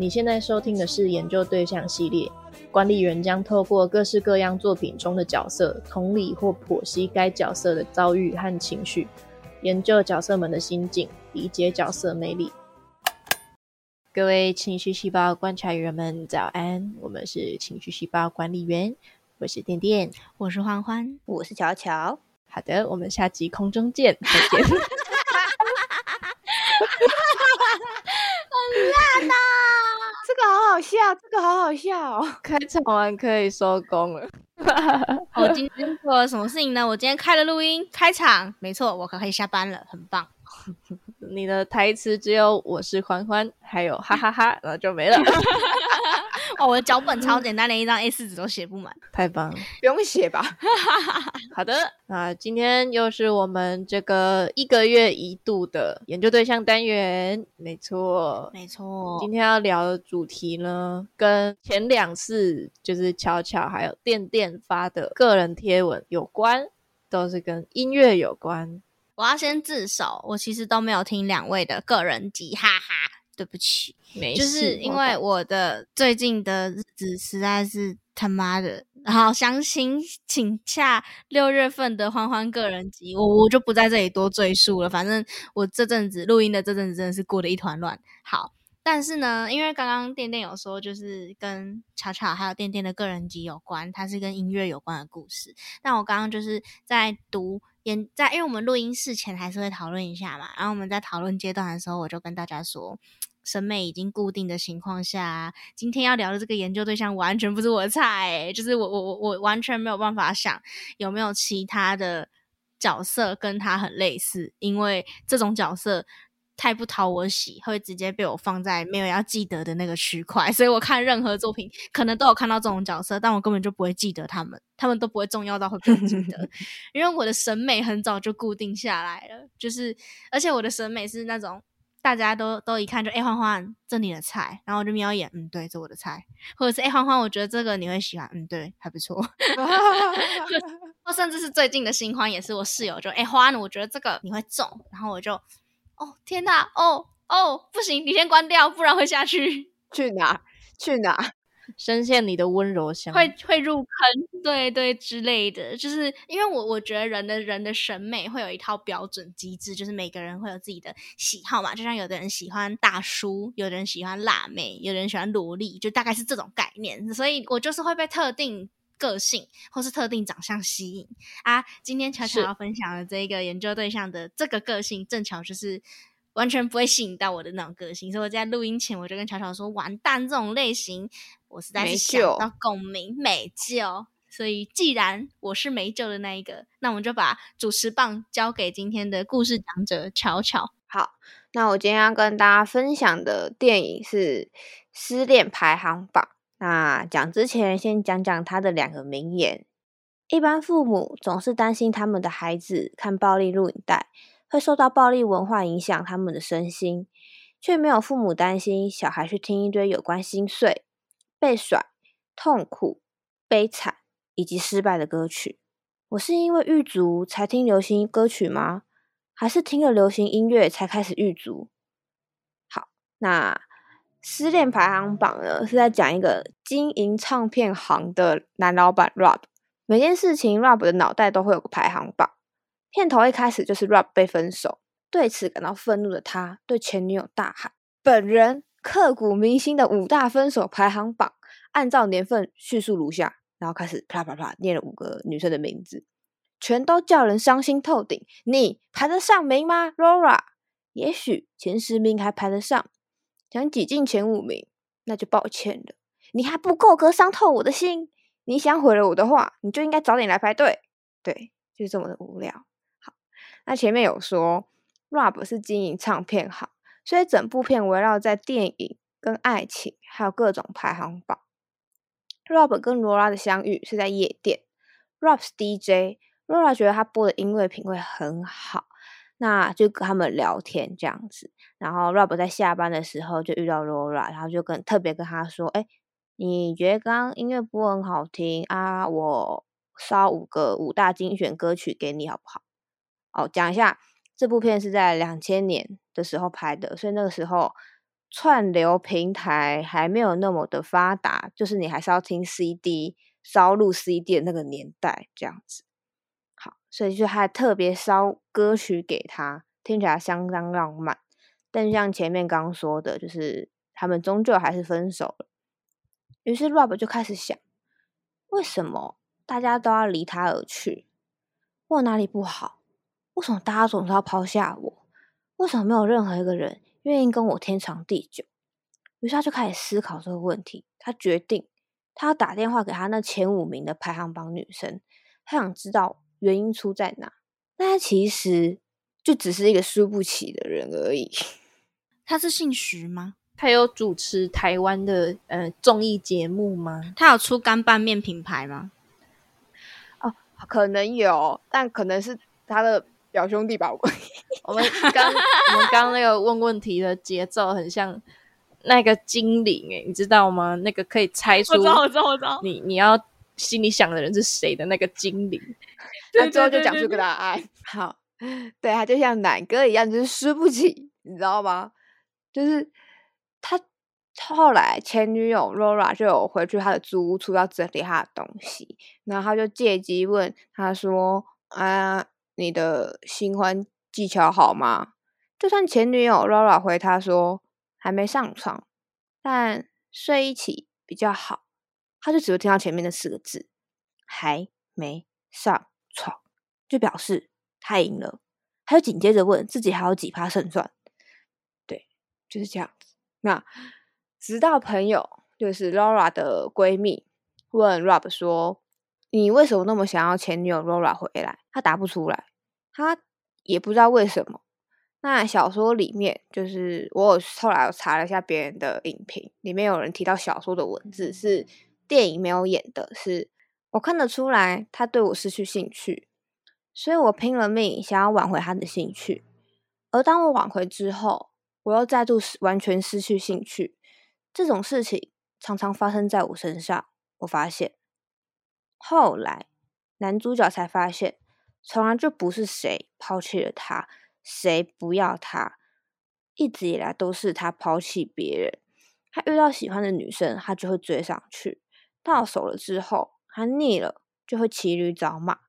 你现在收听的是研究对象系列，管理员将透过各式各样作品中的角色，同理或剖析该角色的遭遇和情绪，研究角色们的心境，理解角色魅力。各位情绪细胞观察员们，早安！我们是情绪细胞管理员，我是电电，我是欢欢，我是巧巧。好的，我们下集空中见，再见。很烂呐！这个好好笑，这个好好笑哦。开场完可以收工了。我今 天做了什么事情呢？我今天开了录音，开场，没错，我可以下班了，很棒。你的台词只有“我是欢欢”，还有“哈哈哈”，然后就没了。哦，我的脚本超简单，连一张 A 四纸都写不满，太棒了，不用写吧？好的，那今天又是我们这个一个月一度的研究对象单元，没错，没错。今天要聊的主题呢，跟前两次就是巧巧还有电电发的个人贴文有关，都是跟音乐有关。我要先自首，我其实都没有听两位的个人集，哈哈，对不起，没事，就是因为我的最近的日子实在是他妈的，好，详情请下六月份的欢欢个人集，我我就不在这里多赘述了，反正我这阵子录音的这阵子真的是过得一团乱，好。但是呢，因为刚刚店店有说，就是跟巧巧还有店店的个人集有关，它是跟音乐有关的故事。但我刚刚就是在读演在，因为我们录音室前还是会讨论一下嘛。然后我们在讨论阶段的时候，我就跟大家说，审美已经固定的情况下，今天要聊的这个研究对象完全不是我的菜，就是我我我我完全没有办法想有没有其他的角色跟他很类似，因为这种角色。太不讨我喜，会直接被我放在没有要记得的那个区块。所以我看任何作品，可能都有看到这种角色，但我根本就不会记得他们，他们都不会重要到会被记得，因为我的审美很早就固定下来了。就是，而且我的审美是那种大家都都一看就哎，欢欢，这你的菜，然后我就瞄一眼，嗯，对，这我的菜，或者是哎，欢欢，我觉得这个你会喜欢，嗯，对，还不错。或甚至是最近的新欢，也是我室友就哎，欢，我觉得这个你会中，然后我就。哦天哪！哦哦，不行，你先关掉，不然会下去。去哪？去哪？深陷你的温柔乡，会会入坑，对对之类的。就是因为我我觉得人的人的审美会有一套标准机制，就是每个人会有自己的喜好嘛。就像有的人喜欢大叔，有的人喜欢辣妹，有的人喜欢萝莉，就大概是这种概念。所以我就是会被特定。个性或是特定长相吸引啊！今天巧巧要分享的这个研究对象的这个个性，正巧就是完全不会吸引到我的那种个性，所以我在录音前我就跟巧巧说：“完蛋，这种类型我实在是想到共鸣没救。”所以既然我是没救的那一个，那我们就把主持棒交给今天的故事讲者巧巧。好，那我今天要跟大家分享的电影是《失恋排行榜》。那讲之前，先讲讲他的两个名言。一般父母总是担心他们的孩子看暴力录影带会受到暴力文化影响他们的身心，却没有父母担心小孩去听一堆有关心碎、被甩、痛苦、悲惨以及失败的歌曲。我是因为狱卒才听流行歌曲吗？还是听了流行音乐才开始狱卒？好，那。失恋排行榜呢，是在讲一个经营唱片行的男老板 Rob。每件事情 Rob 的脑袋都会有个排行榜。片头一开始就是 Rob 被分手，对此感到愤怒的他，对前女友大喊：“本人刻骨铭心的五大分手排行榜，按照年份叙述如下。”然后开始啪啪啪念了五个女生的名字，全都叫人伤心透顶。你排得上名吗，Laura？也许前十名还排得上。想挤进前五名，那就抱歉了。你还不够格伤透我的心。你想毁了我的话，你就应该早点来排队。对，就是这么的无聊。那前面有说，Rob 是经营唱片行，所以整部片围绕在电影、跟爱情，还有各种排行榜。Rob 跟罗拉的相遇是在夜店，Rob 是 DJ，罗拉觉得他播的音乐品味很好。那就跟他们聊天这样子，然后 Rob 在下班的时候就遇到 Laura，然后就跟特别跟他说：“哎，你觉得刚刚音乐播很好听啊？我烧五个五大精选歌曲给你好不好？”哦，讲一下，这部片是在两千年的时候拍的，所以那个时候串流平台还没有那么的发达，就是你还是要听 CD 烧录 CD 的那个年代这样子。好，所以就还特别烧歌曲给他，听起来相当浪漫。但像前面刚说的，就是他们终究还是分手了。于是 Rob 就开始想，为什么大家都要离他而去？我哪里不好？为什么大家总是要抛下我？为什么没有任何一个人愿意跟我天长地久？于是他就开始思考这个问题。他决定，他要打电话给他那前五名的排行榜女生，他想知道原因出在哪。但他其实就只是一个输不起的人而已。他是姓徐吗？他有主持台湾的呃综艺节目吗？他有出干拌面品牌吗？哦，可能有，但可能是他的表兄弟吧。我 们刚我们刚那个问问题的节奏很像那个精灵诶，你知道吗？那个可以猜出我知道，我知道，我知道。你你要心里想的人是谁的那个精灵，他最后就讲出个答案。好，对他就像奶哥一样，就是输不起，你知道吗？就是他后来前女友 Laura 就有回去他的租屋处要整理他的东西，然后他就借机问他说：“啊，你的新欢技巧好吗？”就算前女友 Laura 回他说还没上床，但睡一起比较好，他就只会听到前面的四个字“还没上床”，就表示他赢了。他就紧接着问自己还有几趴胜算。对就是这样子。那直到朋友，就是 Laura 的闺蜜，问 Rob 说：“你为什么那么想要前女友 Laura 回来？”他答不出来，他也不知道为什么。那小说里面，就是我有后来我查了一下别人的影评，里面有人提到小说的文字是电影没有演的，是我看得出来他对我失去兴趣，所以我拼了命想要挽回他的兴趣。而当我挽回之后，我又再度失完全失去兴趣，这种事情常常发生在我身上。我发现，后来男主角才发现，从来就不是谁抛弃了他，谁不要他，一直以来都是他抛弃别人。他遇到喜欢的女生，他就会追上去，到手了之后，他腻了就会骑驴找马，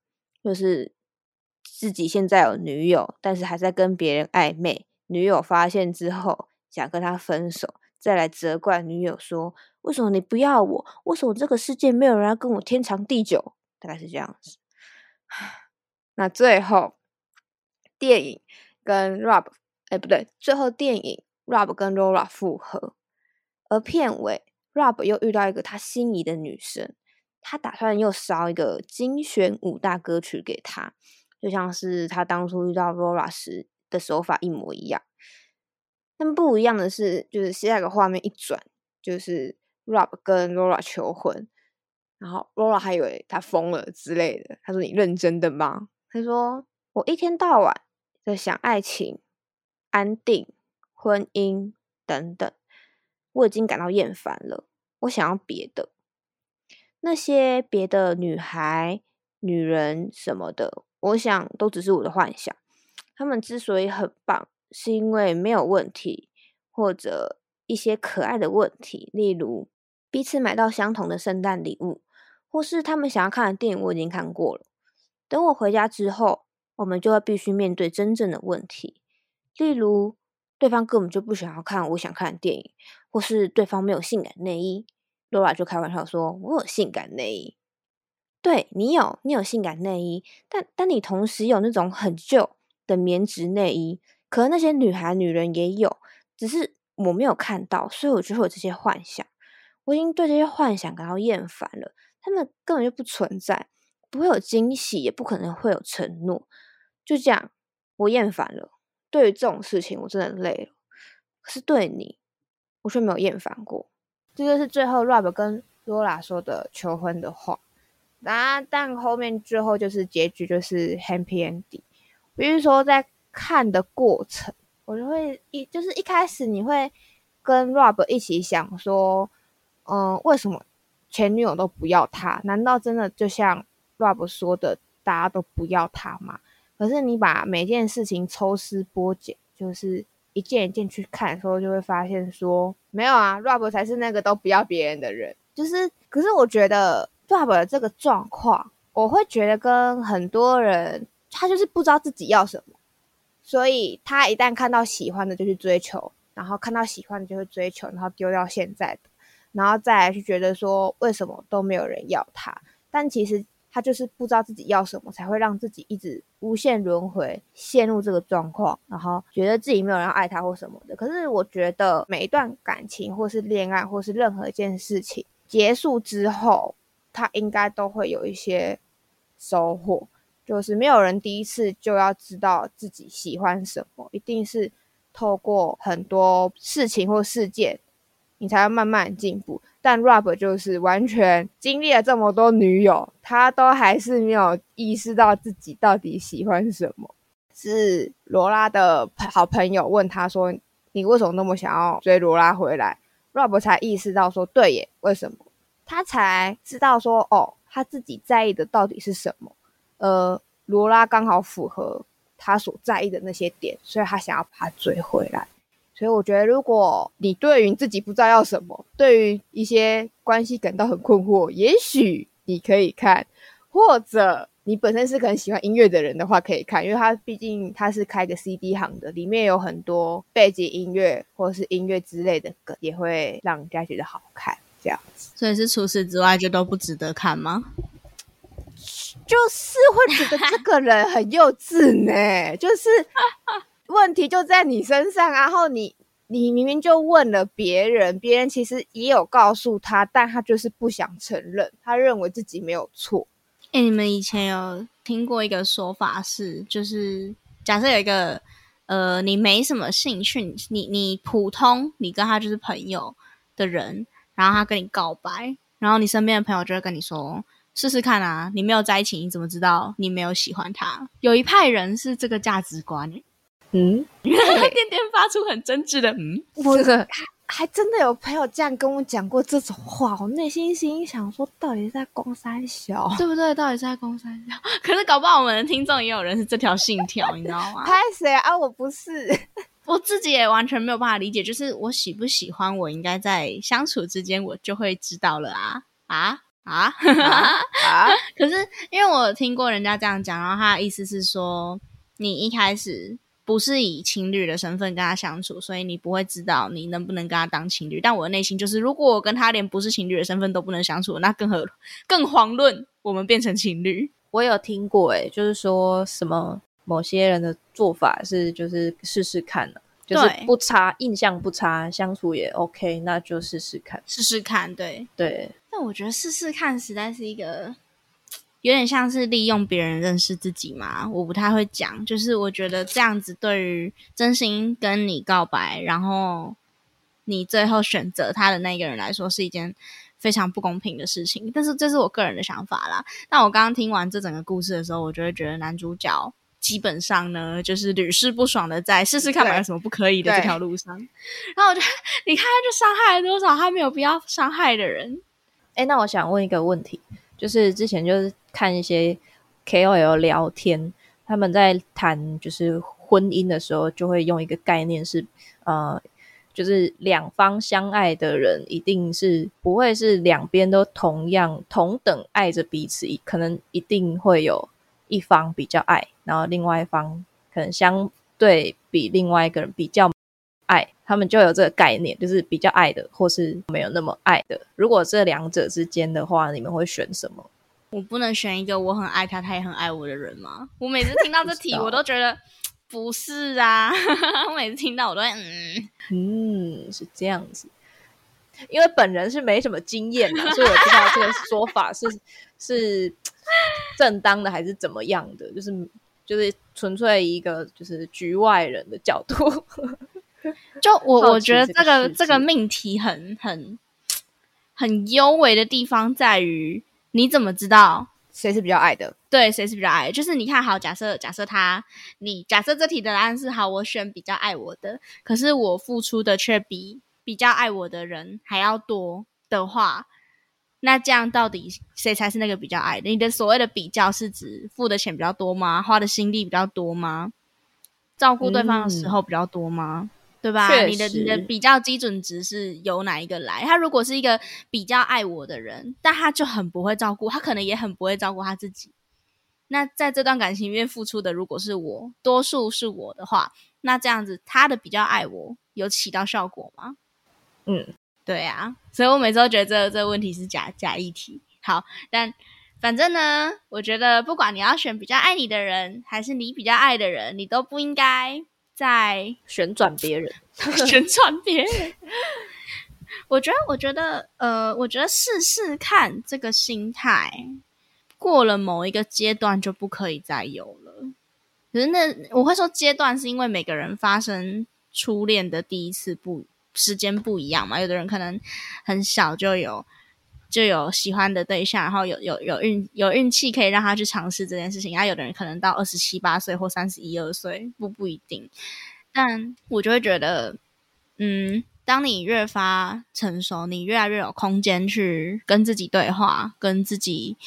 就是自己现在有女友，但是还在跟别人暧昧。女友发现之后，想跟他分手，再来责怪女友说：“为什么你不要我？为什么这个世界没有人要跟我天长地久？”大概是这样子。那最后，电影跟 Rob，哎，不对，最后电影 Rob 跟 Laura 复合，而片尾 Rob 又遇到一个他心仪的女生，他打算又烧一个精选五大歌曲给她，就像是他当初遇到 Laura 时。的手法一模一样，但不一样的是，就是下一个画面一转，就是 Rob 跟 Laura 求婚，然后 Laura 还以为他疯了之类的。他说：“你认真的吗？”他说：“我一天到晚在想爱情、安定、婚姻等等，我已经感到厌烦了。我想要别的，那些别的女孩、女人什么的，我想都只是我的幻想。”他们之所以很棒，是因为没有问题，或者一些可爱的问题，例如彼此买到相同的圣诞礼物，或是他们想要看的电影我已经看过了。等我回家之后，我们就要必须面对真正的问题，例如对方根本就不想要看我想看的电影，或是对方没有性感内衣。Laura 就开玩笑说：“我有性感内衣。”对你有，你有性感内衣，但但你同时有那种很旧。的棉质内衣，可能那些女孩、女人也有，只是我没有看到，所以我就会有这些幻想。我已经对这些幻想感到厌烦了，他们根本就不存在，不会有惊喜，也不可能会有承诺。就这样，我厌烦了。对于这种事情，我真的累了。可是对你，我却没有厌烦过。这就是最后 Rob 跟 Lola 说的求婚的话。那但后面最后就是结局，就是 Happy Ending。比如说，在看的过程，我就会一就是一开始你会跟 Rob 一起想说，嗯，为什么前女友都不要他？难道真的就像 Rob 说的，大家都不要他嘛？可是你把每件事情抽丝剥茧，就是一件一件去看的时候，就会发现说，没有啊，Rob 才是那个都不要别人的人。就是，可是我觉得 Rob 的这个状况，我会觉得跟很多人，他就是不知道自己要什么，所以他一旦看到喜欢的就去追求，然后看到喜欢的就会追求，然后丢掉现在的，然后再来去觉得说为什么都没有人要他，但其实。他就是不知道自己要什么，才会让自己一直无限轮回，陷入这个状况，然后觉得自己没有人爱他或什么的。可是我觉得每一段感情，或是恋爱，或是任何一件事情结束之后，他应该都会有一些收获。就是没有人第一次就要知道自己喜欢什么，一定是透过很多事情或事件，你才会慢慢进步。但 Rob 就是完全经历了这么多女友，他都还是没有意识到自己到底喜欢什么。是罗拉的好朋友问他说：“你为什么那么想要追罗拉回来？”Rob 才意识到说：“对耶，为什么？”他才知道说：“哦，他自己在意的到底是什么？呃，罗拉刚好符合他所在意的那些点，所以他想要把他追回来。”所以我觉得，如果你对于自己不知道要什么，对于一些关系感到很困惑，也许你可以看；或者你本身是很喜欢音乐的人的话，可以看，因为他毕竟他是开个 CD 行的，里面有很多背景音乐或者是音乐之类的歌，也会让人家觉得好看。这样子，所以是除此之外就都不值得看吗？就是会觉得这个人很幼稚呢，就是。问题就在你身上，然后你你明明就问了别人，别人其实也有告诉他，但他就是不想承认，他认为自己没有错。哎，你们以前有听过一个说法是，就是假设有一个呃，你没什么兴趣，你你普通，你跟他就是朋友的人，然后他跟你告白，然后你身边的朋友就会跟你说，试试看啊，你没有在一起，你怎么知道你没有喜欢他？有一派人是这个价值观。嗯，店店发出很真挚的嗯，这个还真的有朋友这样跟我讲过这种话，我内心心想说，到底是在攻三小，对不对？到底是在攻三小？可是搞不好我们的听众也有人是这条信条，你知道吗？拍谁啊？我不是，我自己也完全没有办法理解，就是我喜不喜欢，我应该在相处之间我就会知道了啊啊啊啊！可是因为我听过人家这样讲，然后他的意思是说，你一开始。不是以情侣的身份跟他相处，所以你不会知道你能不能跟他当情侣。但我的内心就是，如果我跟他连不是情侣的身份都不能相处，那更何 更遑论我们变成情侣。我有听过，诶，就是说什么某些人的做法是，就是试试看就是不差，印象不差，相处也 OK，那就试试看，试试看，对对。但我觉得试试看实在是一个。有点像是利用别人认识自己嘛，我不太会讲，就是我觉得这样子对于真心跟你告白，然后你最后选择他的那个人来说，是一件非常不公平的事情。但是这是我个人的想法啦。那我刚刚听完这整个故事的时候，我就会觉得男主角基本上呢，就是屡试不爽的在试试看有什么不可以的这条路上。然后我就你看，他就伤害了多少他没有必要伤害的人。哎，那我想问一个问题。就是之前就是看一些 KOL 聊天，他们在谈就是婚姻的时候，就会用一个概念是，呃，就是两方相爱的人，一定是不会是两边都同样同等爱着彼此，可能一定会有一方比较爱，然后另外一方可能相对比另外一个人比较。爱，他们就有这个概念，就是比较爱的，或是没有那么爱的。如果这两者之间的话，你们会选什么？我不能选一个我很爱他，他也很爱我的人吗？我每次听到这题，我都觉得不是啊。我每次听到，我都会嗯嗯，是这样子。因为本人是没什么经验的，所以我不知道这个说法是是正当的还是怎么样的。就是就是纯粹一个就是局外人的角度。就我我觉得这个这个命题很很很优美的地方在于，你怎么知道谁是比较爱的？对，谁是比较爱？就是你看好，假设假设他，你假设这题的答案是好，我选比较爱我的，可是我付出的却比比较爱我的人还要多的话，那这样到底谁才是那个比较爱的？你的所谓的比较是指付的钱比较多吗？花的心力比较多吗？照顾对方的时候比较多吗？对吧？你的你的比较基准值是由哪一个来？他如果是一个比较爱我的人，但他就很不会照顾，他可能也很不会照顾他自己。那在这段感情里面付出的如果是我，多数是我的话，那这样子他的比较爱我有起到效果吗？嗯，对啊，所以我每次都觉得这这个问题是假假议题。好，但反正呢，我觉得不管你要选比较爱你的人，还是你比较爱的人，你都不应该在旋转别人，旋转别人。我觉得，我觉得，呃，我觉得试试看这个心态，过了某一个阶段就不可以再有了。可是那我会说阶段，是因为每个人发生初恋的第一次不时间不一样嘛。有的人可能很小就有就有喜欢的对象，然后有有有运有运气可以让他去尝试这件事情。然后有的人可能到二十七八岁或三十一二岁，不不一定。但我就会觉得，嗯，当你越发成熟，你越来越有空间去跟自己对话，跟自己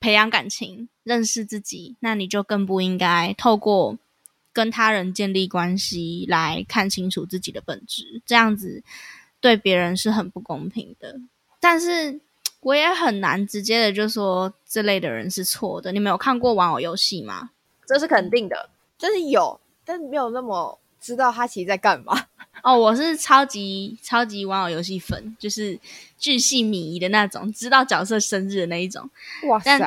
培养感情，认识自己，那你就更不应该透过跟他人建立关系来看清楚自己的本质，这样子对别人是很不公平的。但是我也很难直接的就说这类的人是错的。你们有看过玩偶游戏吗？这是肯定的。就是有，但是没有那么知道他其实在干嘛。哦，我是超级超级玩偶游戏粉，就是巨细靡遗的那种，知道角色生日的那一种。哇塞，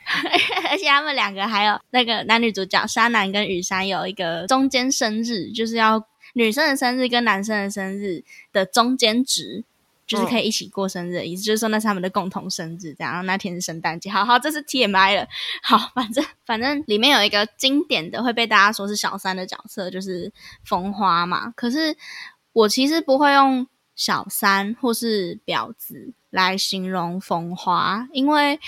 而且他们两个还有那个男女主角沙男跟雨山有一个中间生日，就是要女生的生日跟男生的生日的中间值。就是可以一起过生日的意思，就是说那是他们的共同生日，这样。然后那天是圣诞节，好好，这是 TMI 了。好，反正反正里面有一个经典的会被大家说是小三的角色，就是风花嘛。可是我其实不会用小三或是婊子来形容风花，因为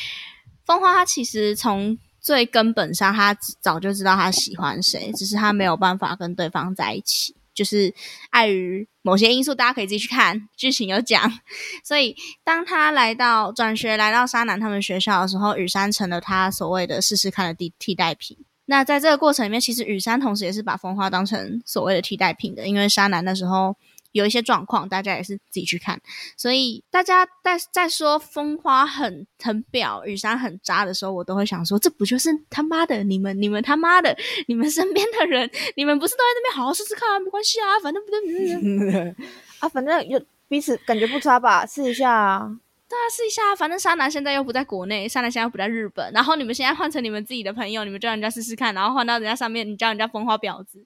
风花她其实从最根本上，她早就知道她喜欢谁，只是她没有办法跟对方在一起。就是碍于某些因素，大家可以自己去看剧情有讲。所以当他来到转学来到沙南他们学校的时候，雨山成了他所谓的试试看的替替代品。那在这个过程里面，其实雨山同时也是把风花当成所谓的替代品的，因为沙南那时候有一些状况，大家也是自己去看。所以大家在在说风花很很婊，雨山很渣的时候，我都会想说，这不就是他妈的你们你们他妈的你们身边的人，你们不是都在那边好好试试看啊？没关系啊，反正不对。啊，反正有彼此感觉不差吧，试一下啊。大家试一下，反正沙男现在又不在国内，沙男现在又不在日本，然后你们现在换成你们自己的朋友，你们叫人家试试看，然后换到人家上面，你叫人家风花婊子，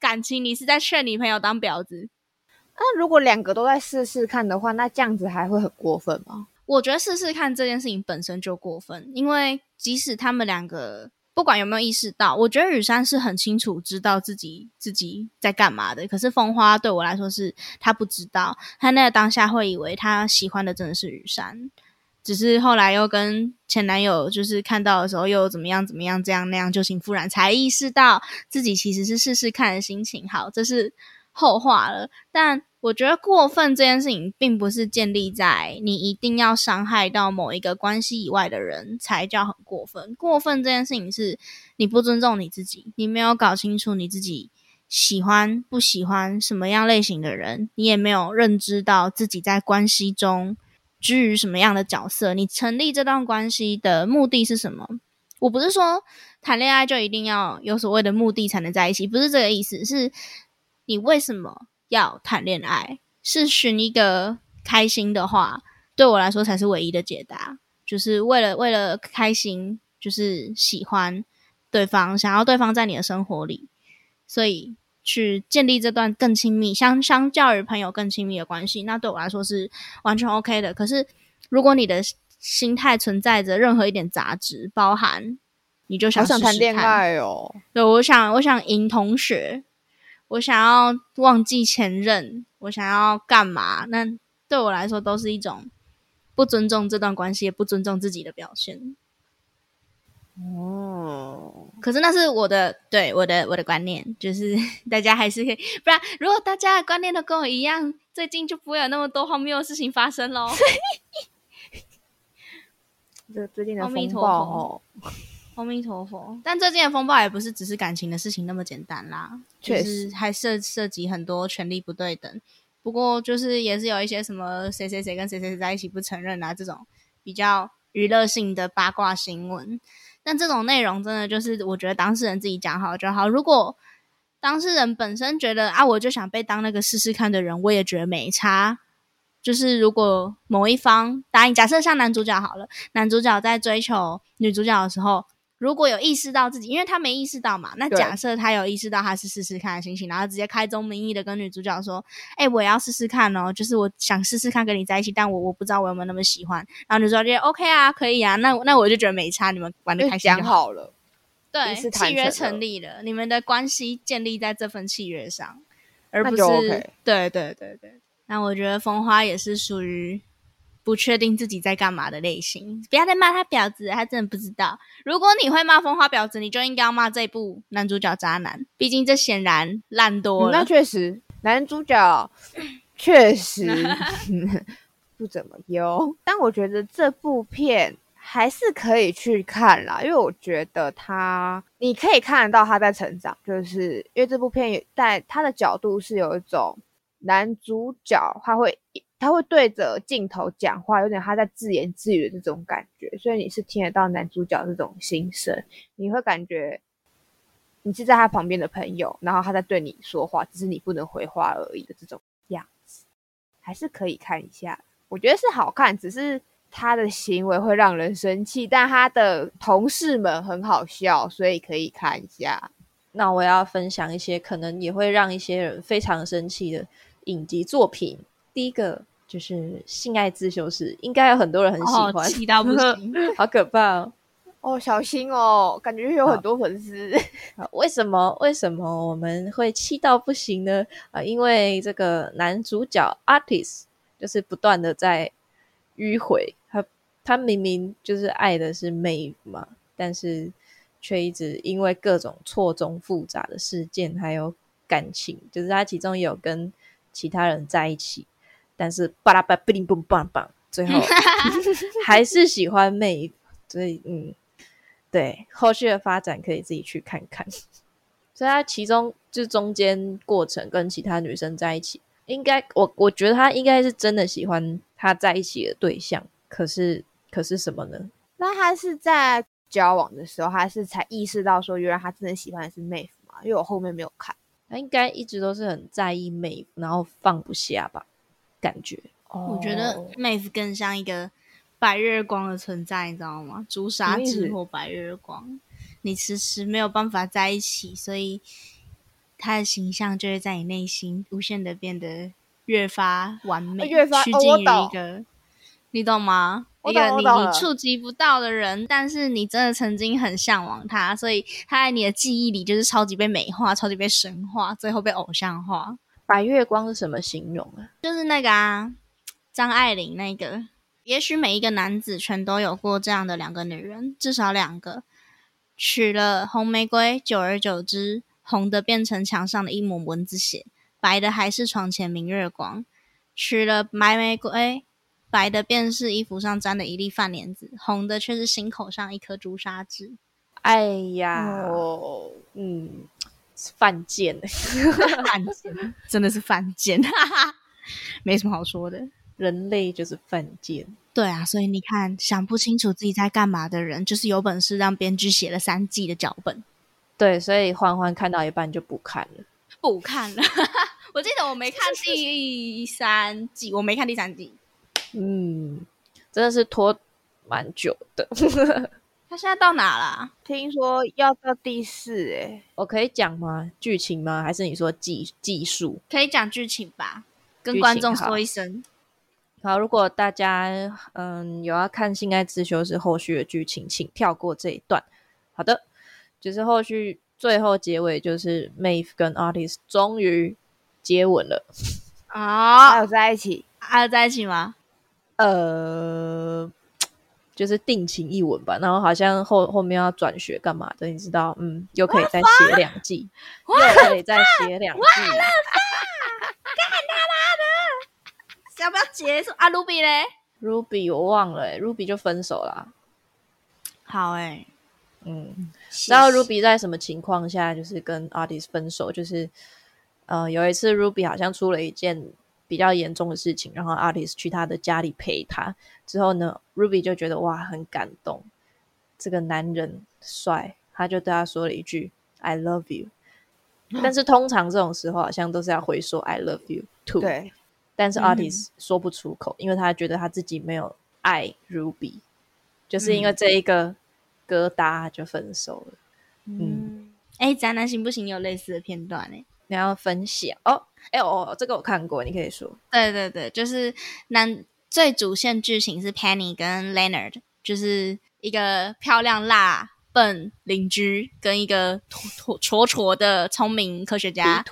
感情你是在劝你朋友当婊子？那如果两个都在试试看的话，那这样子还会很过分吗？我觉得试试看这件事情本身就过分，因为即使他们两个不管有没有意识到，我觉得雨山是很清楚知道自己自己在干嘛的。可是风花对我来说是他不知道，他那个当下会以为他喜欢的真的是雨山，只是后来又跟前男友就是看到的时候又怎么样怎么样这样那样旧情复燃，才意识到自己其实是试试看的心情。好，这是后话了，但。我觉得过分这件事情，并不是建立在你一定要伤害到某一个关系以外的人才叫很过分。过分这件事情是你不尊重你自己，你没有搞清楚你自己喜欢不喜欢什么样类型的人，你也没有认知到自己在关系中居于什么样的角色。你成立这段关系的目的是什么？我不是说谈恋爱就一定要有所谓的目的才能在一起，不是这个意思。是你为什么？要谈恋爱是寻一个开心的话，对我来说才是唯一的解答。就是为了为了开心，就是喜欢对方，想要对方在你的生活里，所以去建立这段更亲密、相相较于朋友更亲密的关系，那对我来说是完全 OK 的。可是如果你的心态存在着任何一点杂质，包含你就想好想谈恋爱哦，对，我想我想赢同学。我想要忘记前任，我想要干嘛？那对我来说都是一种不尊重这段关系，也不尊重自己的表现。哦，可是那是我的对我的我的观念，就是 大家还是可以，不然如果大家的观念都跟我一样，最近就不会有那么多荒谬的事情发生喽。这最近的风暴哦，阿弥陀佛。但最近的风暴也不是只是感情的事情那么简单啦，就确是还涉涉及很多权力不对等。不过就是也是有一些什么谁谁谁跟谁谁谁在一起不承认啊这种比较娱乐性的八卦新闻。但这种内容真的就是我觉得当事人自己讲好就好。如果当事人本身觉得啊，我就想被当那个试试看的人，我也觉得没差。就是如果某一方答应，假设像男主角好了，男主角在追求女主角的时候，如果有意识到自己，因为他没意识到嘛，那假设他有意识到他是试试看的心情，然后直接开宗明义的跟女主角说：“哎、我也要试试看哦，就是我想试试看跟你在一起，但我我不知道我有没有那么喜欢。”然后女主角就 OK 啊，可以啊，那那我就觉得没差，你们玩的就开心就讲好了，对契约成立了，你们的关系建立在这份契约上，而不是对对对对。那我觉得风花也是属于不确定自己在干嘛的类型，不要再骂他婊子，他真的不知道。如果你会骂风花婊子，你就应该要骂这部男主角渣男，毕竟这显然烂多嗯那了。确实，男主角 确实 不怎么优，但我觉得这部片还是可以去看啦，因为我觉得他你可以看得到他在成长，就是因为这部片也在他的角度是有一种男主角他会他会对着镜头讲话，有点他在自言自语的这种感觉，所以你是听得到男主角这种心声，你会感觉你是在他旁边的朋友，然后他在对你说话，只是你不能回话而已的这种样子，还是可以看一下。我觉得是好看，只是他的行为会让人生气，但他的同事们很好笑，所以可以看一下。那我要分享一些可能也会让一些人非常生气的影集作品。第一个就是《性爱自修室》，应该有很多人很喜哦，欢，气到不行。好可怕哦！哦，小心哦，感觉有很多粉丝。啊为什么为什么我们会气到不行呢？啊、因为这个男主角 Artist 就是不断的在迂回，他他明明就是爱的是 Maeve 嘛，但是却一直因为各种错综复杂的事件还有感情，就是他其中有跟其他人在一起，但是巴拉巴布灵嘣棒棒，最后 还是喜欢 Maeve，所以嗯。对，后续的发展可以自己去看看。所以他其中就中间过程跟其他女生在一起，应该我我觉得他应该是真的喜欢他在一起的对象，可是可是什么呢？那他是在交往的时候，他是才意识到说，原来他真的喜欢的是妹夫嘛？因为我后面没有看。他应该一直都是很在意妹，然后放不下吧，感觉。我觉得妹子更像一个白月光的存在，你知道吗？朱砂痣或白月光，你迟迟没有办法在一起，所以他的形象就会在你内心无限的变得越发完美，越发趋近于一个，你懂吗？我一个你你触及不到的人，但是你真的曾经很向往他，所以他在你的记忆里就是超级被美化、超级被神化，最后被偶像化。白月光是什么形容啊？就是那个啊，张爱玲那个。也许每一个男子全都有过这样的两个女人，至少两个。娶了红玫瑰，久而久之，红的变成墙上的一抹蚊子血，白的还是床前明月光。娶了白玫瑰，白的便是衣服上沾的一粒饭莲子，红的却是心口上一颗朱砂痣。哎呀，哦，嗯，犯贱，犯贱，真的是犯贱，哈哈，没什么好说的。人类就是犯贱。对啊，所以你看，想不清楚自己在干嘛的人，就是有本事让编剧写了三季的脚本，对，所以欢欢看到一半就不看了。不看了。我记得我没看第三季，我没看第三季。嗯，真的是拖蛮久的。他现在到哪啦？听说要到第四哎、我可以讲吗？剧情吗？还是你说技技术？可以讲剧情吧，跟观众说一声。好，如果大家嗯有要看《性爱自修是》后续的剧情，请跳过这一段。好的，就是后续最后结尾就是 Maeve 跟 Artist 终于接吻了。还啊，有在一起，还有在一起吗？呃，就是定情一吻吧。然后好像后后面要转学干嘛的，你知道？嗯，又可以再写两季，又可以再写两季。干他妈的 要不要结束啊？Ruby 嘞？Ruby 我忘了、欸、，Ruby 就分手啦。好哎、嗯，谢然后谢 Ruby 在什么情况下就是跟 Artist 分手？就是呃，有一次 Ruby 好像出了一件比较严重的事情，然后 Artist 去他的家里陪他。之后呢，Ruby 就觉得哇很感动，这个男人帅，他就对他说了一句 “I love you”。但是通常这种时候好像都是要回说 “I love you too”。对，但是嗯 Artist 说不出口，因为他觉得他自己没有爱 Ruby，就是因为这一个疙瘩就分手了。嗯，哎，宅男行不行？有类似的片段呢、你要分享哦，哎哦，这个我看过，你可以说。对对对，就是男最主线剧情是 Penny 跟 Leonard，就是一个漂亮辣笨邻居跟一个挫挫挫的聪明科学家，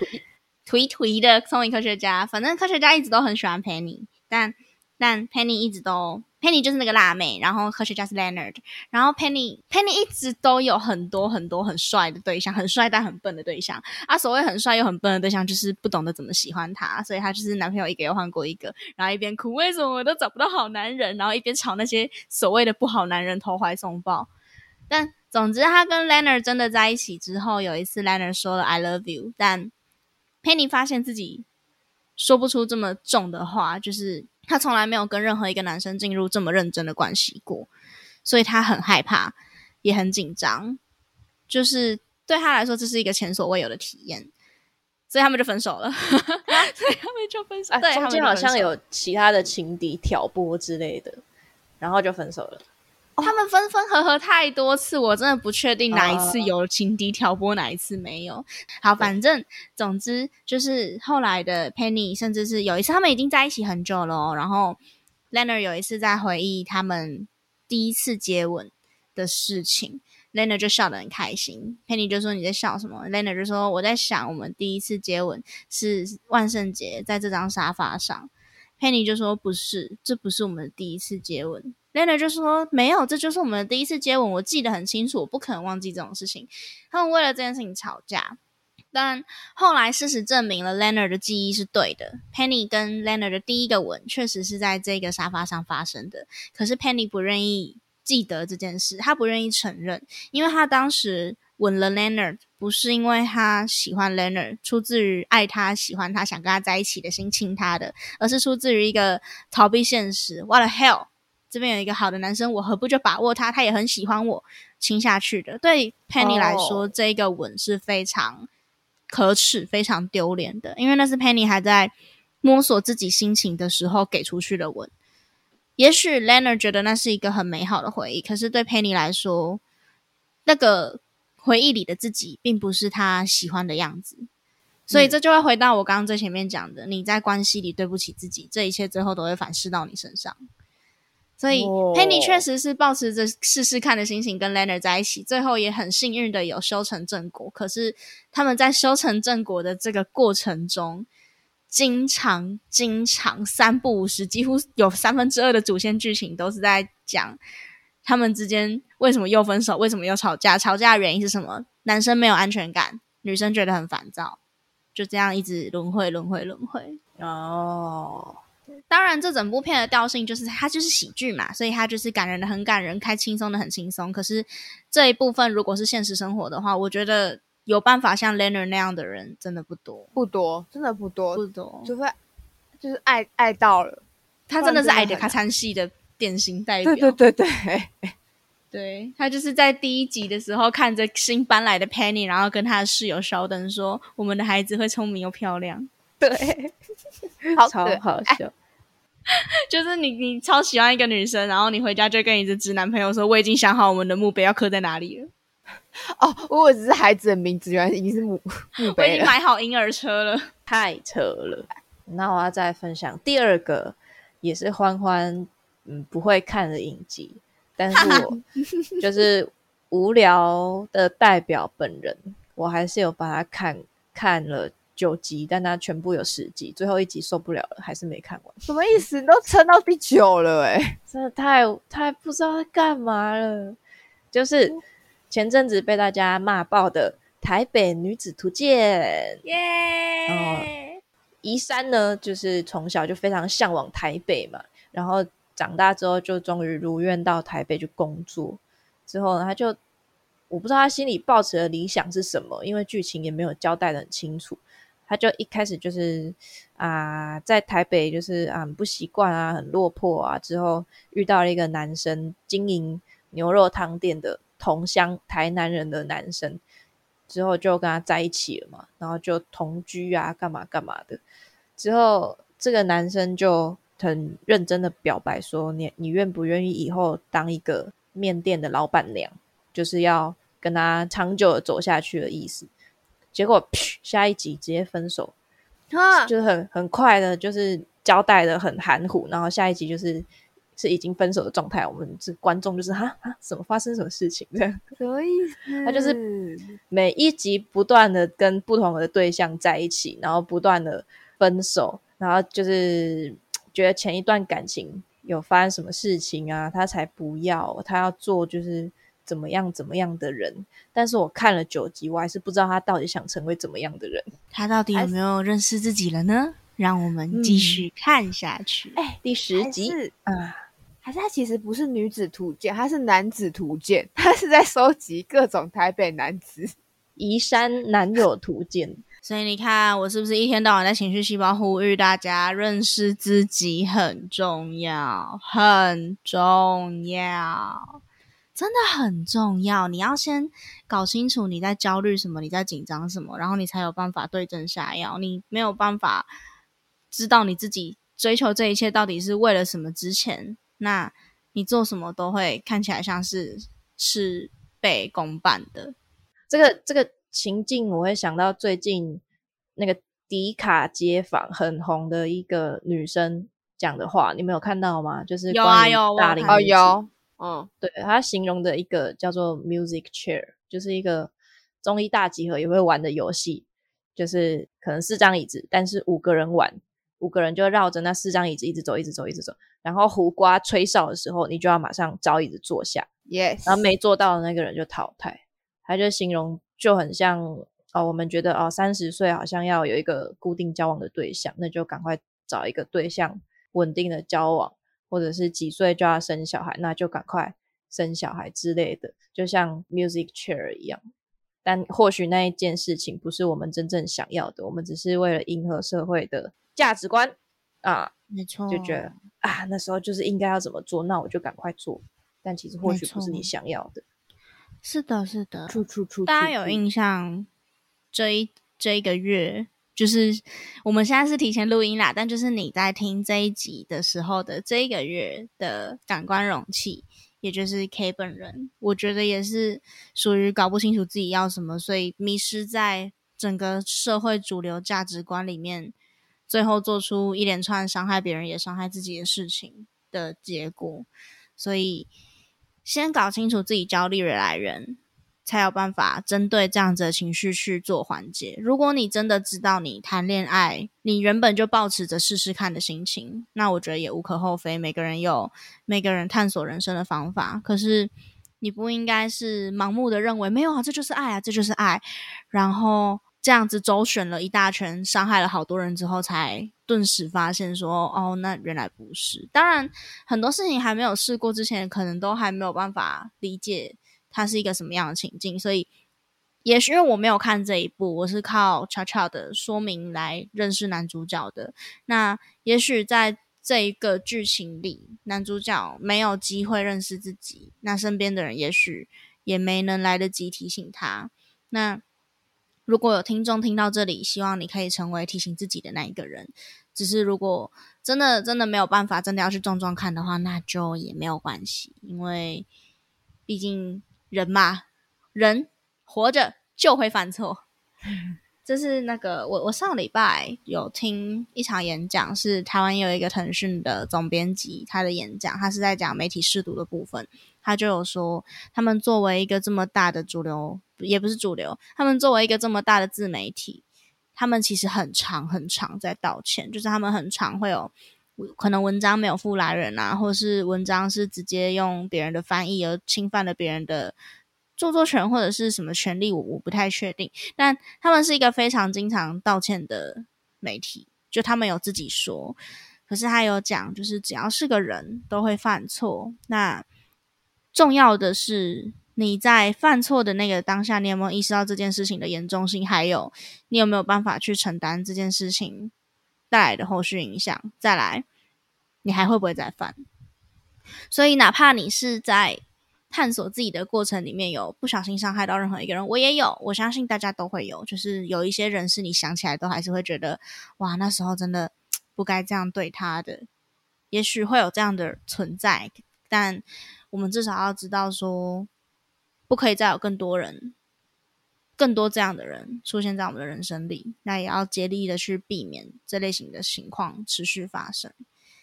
颓颓的聪明科学家。反正科学家一直都很喜欢 Penny，但但 Penny 一直都 Penny 就是那个辣妹，然后科学家是 Leonard，然后 Penny Penny 一直都有很多很多很帅的对象，很帅但很笨的对象啊。所谓很帅又很笨的对象，就是不懂得怎么喜欢他，所以他就是男朋友一个又换过一个，然后一边哭为什么我都找不到好男人，然后一边朝那些所谓的不好男人投怀送抱。但总之，他跟 Leonard 真的在一起之后，有一次 Leonard 说了 “I love you”，但 Penny 发现自己说不出这么重的话，就是他从来没有跟任何一个男生进入这么认真的关系过，所以她很害怕，也很紧张，就是对她来说这是一个前所未有的体验，所以他们就分手了，所以他们就分手。啊，对，他们中间好像有其他的情敌挑拨之类的，然后就分手了。他们分分合合太多次，我真的不确定哪一次哦有情敌挑拨，哪一次没有。好，反正总之就是后来的 Penny，甚至是有一次他们已经在一起很久了、哦，然后 Leonard 有一次在回忆他们第一次接吻的事情。Leonard 就笑得很开心，Penny 就说你在笑什么？Leonard 就说我在想我们第一次接吻是万圣节在这张沙发上。Penny 就说不是，这不是我们第一次接吻。Lena 就说没有，这就是我们的第一次接吻，我记得很清楚，我不可能忘记这种事情。他们为了这件事情吵架，但后来事实证明了 Lena 的记忆是对的。Penny 跟 Lena 的第一个吻确实是在这个沙发上发生的，可是 Penny 不愿意记得这件事，他不愿意承认，因为他当时吻了 Lena，不是因为他喜欢 Lena，出自于爱他、喜欢他、想跟他在一起的心亲他的，而是出自于一个逃避现实。What the hell！这边有一个好的男生，我何不就把握他？他也很喜欢我，亲下去的。对 Penny 来说，哦这一个吻是非常可耻、非常丢脸的，因为那是 Penny 还在摸索自己心情的时候给出去的吻。也许 Leonard 觉得那是一个很美好的回忆，可是对 Penny 来说，那个回忆里的自己并不是他喜欢的样子。所以这就会回到我刚刚最前面讲的，你在关系里对不起自己，这一切最后都会反噬到你身上。所以、哦 Penny 确实是抱持着试试看的心情跟 Leonard 在一起，最后也很幸运的有修成正果。可是他们在修成正果的这个过程中，经常经常三不五时，几乎有三分之二的主线剧情都是在讲他们之间为什么又分手，为什么又吵架，吵架的原因是什么？男生没有安全感，女生觉得很烦躁，就这样一直轮回轮回轮回。哦，当然，这整部片的调性就是它就是喜剧嘛，所以它就是感人的很感人，开轻松的很轻松。可是这一部分如果是现实生活的话，我觉得有办法像 Leonard 那样的人真的不多不多，真的不多，不多。除非就是爱爱到了。他真的是爱的卡餐系的典型代表。对对对对，对他就是在第一集的时候看着新搬来的 Penny，然后跟他的室友稍等说：“我们的孩子会聪明又漂亮。对，好超好笑。” 就是你你超喜欢一个女生，然后你回家就跟你的直男朋友说：“我已经想好我们的墓碑要刻在哪里了，哦，我只是孩子的名字，原来已经是墓 墓我已。经买好婴儿车了。太扯了。那我要再分享第二个，也是欢欢嗯不会看的影集，但是我就是无聊的代表本人，我还是有把它看看了九集，但它全部有十集，最后一集受不了了，还是没看完，什么意思？你都撑到第九了哎、真的太太不知道在干嘛了。就是前阵子被大家骂爆的《台北女子图鉴》，耶！宜山呢，就是从小就非常向往台北嘛，然后长大之后就终于如愿到台北去工作。之后呢，他就我不知道他心里抱持的理想是什么，因为剧情也没有交代的很清楚。他就一开始就是啊，在台北就是啊很不习惯啊，很落魄啊，之后遇到了一个男生，经营牛肉汤店的同乡台南人的男生，之后就跟他在一起了嘛，然后就同居啊，干嘛干嘛的。之后这个男生就很认真的表白说：“你你愿不愿意以后当一个面店的老板娘？就是要跟他长久的走下去的意思。”结果，下一集直接分手，就是很很快的，就是交代的很含糊，然后下一集就是是已经分手的状态。我们这观众就是哈哈，怎么发生什么事情这样？什么意思？他就是每一集不断的跟不同的对象在一起，然后不断的分手，然后就是觉得前一段感情有发生什么事情啊，他才不要，他要做就是。怎么样怎么样的人？但是我看了九集，我还是不知道他到底想成为怎么样的人。他到底有没有认识自己了呢？让我们继续看下去。哎，第十集啊，还是他其实不是女子图鉴，他是男子图鉴，他是在收集各种台北男子移山男友图鉴。所以你看，我是不是一天到晚在情绪细胞呼吁大家认识自己很重要，很重要。真的很重要，你要先搞清楚你在焦虑什么，你在紧张什么，然后你才有办法对症下药。你没有办法知道你自己追求这一切到底是为了什么之前，那你做什么都会看起来像是是被公办的。这个这个情境，我会想到最近那个迪卡街坊很红的一个女生讲的话，你没有看到吗？就是有啊有大龄哦有。嗯，对他形容的一个叫做 Music Chair，就是一个综艺大集合也会玩的游戏，就是可能四张椅子，但是五个人玩，五个人就绕着那四张椅子一直走，一直走，一直走。然后胡瓜吹哨的时候，你就要马上找椅子坐下，Yes。然后没做到的那个人就淘汰。他就形容就很像哦，我们觉得哦，三十岁好像要有一个固定交往的对象，那就赶快找一个对象稳定的交往。或者是几岁就要生小孩，那就赶快生小孩之类的，就像 music chair 一样。但或许那一件事情不是我们真正想要的，我们只是为了迎合社会的价值观啊，没错，就觉得啊，那时候就是应该要怎么做，那我就赶快做。但其实或许不是你想要的。是的，是的。出出出，大家有印象？这一这一个月。就是我们现在是提前录音啦，但就是你在听这一集的时候的这一个月的感官容器，也就是 K 本人，我觉得也是属于搞不清楚自己要什么，所以迷失在整个社会主流价值观里面，最后做出一连串伤害别人也伤害自己的事情的结果。所以先搞清楚自己焦虑的来源。才有办法针对这样子的情绪去做缓解。如果你真的知道你谈恋爱，你原本就抱持着试试看的心情，那我觉得也无可厚非。每个人有每个人探索人生的方法，可是你不应该是盲目的认为没有啊，这就是爱啊，这就是爱。然后这样子周旋了一大圈，伤害了好多人之后，才顿时发现说，哦，那原来不是。当然，很多事情还没有试过之前，可能都还没有办法理解。它是一个什么样的情境？所以，也许因为我没有看这一部，我是靠悄悄的说明来认识男主角的。那也许在这一个剧情里，男主角没有机会认识自己，那身边的人也许也没能来得及提醒他。那如果有听众听到这里，希望你可以成为提醒自己的那一个人。只是如果真的真的没有办法，真的要去撞撞看的话，那就也没有关系，因为毕竟。人嘛，人活着就会犯错。这是那个我我上礼拜有听一场演讲，是台湾有一个腾讯的总编辑他的演讲，他是在讲媒体试读的部分。他就有说，他们作为一个这么大的主流，也不是主流，他们作为一个这么大的自媒体，他们其实很长很长在道歉，就是他们很长会有。可能文章没有付来人啊，或是文章是直接用别人的翻译而侵犯了别人的著作权或者是什么权利，我我不太确定。但他们是一个非常经常道歉的媒体，就他们有自己说，可是他有讲，就是只要是个人都会犯错。那重要的是你在犯错的那个当下，你有没有意识到这件事情的严重性？还有，你有没有办法去承担这件事情带来的后续影响？再来，你还会不会再犯？所以，哪怕你是在探索自己的过程里面有不小心伤害到任何一个人，我也有，我相信大家都会有。就是有一些人是你想起来都还是会觉得，哇，那时候真的不该这样对他的。也许会有这样的存在，但我们至少要知道说。不可以再有更多人、更多这样的人出现在我们的人生里，那也要竭力的去避免这类型的情况持续发生。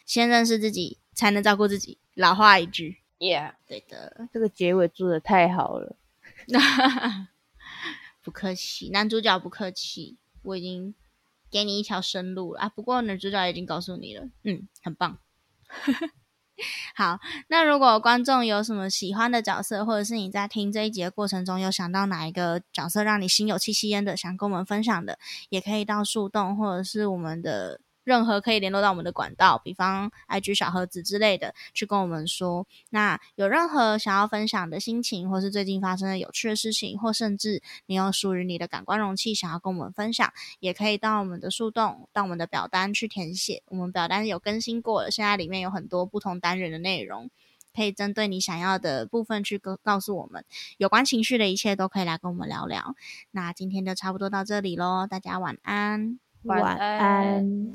先认识自己，才能照顾自己。老话一句，Yeah，对的。这个结尾做的太好了，不客气，男主角不客气，我已经给你一条生路了啊。不过女主角已经告诉你了，嗯，很棒。好，那如果观众有什么喜欢的角色，或者是你在听这一集的过程中有想到哪一个角色让你心有戚戚焉的，想跟我们分享的，也可以到树洞或者是我们的。任何可以联络到我们的管道，比方 IG 小盒子之类的，去跟我们说。那有任何想要分享的心情，或是最近发生的有趣的事情，或甚至你有属于你的感官容器想要跟我们分享，也可以到我们的树洞，到我们的表单去填写。我们表单有更新过了，现在里面有很多不同单元的内容，可以针对你想要的部分去告告诉我们。有关情绪的一切都可以来跟我们聊聊。那今天就差不多到这里喽，大家晚安晚安。晚安。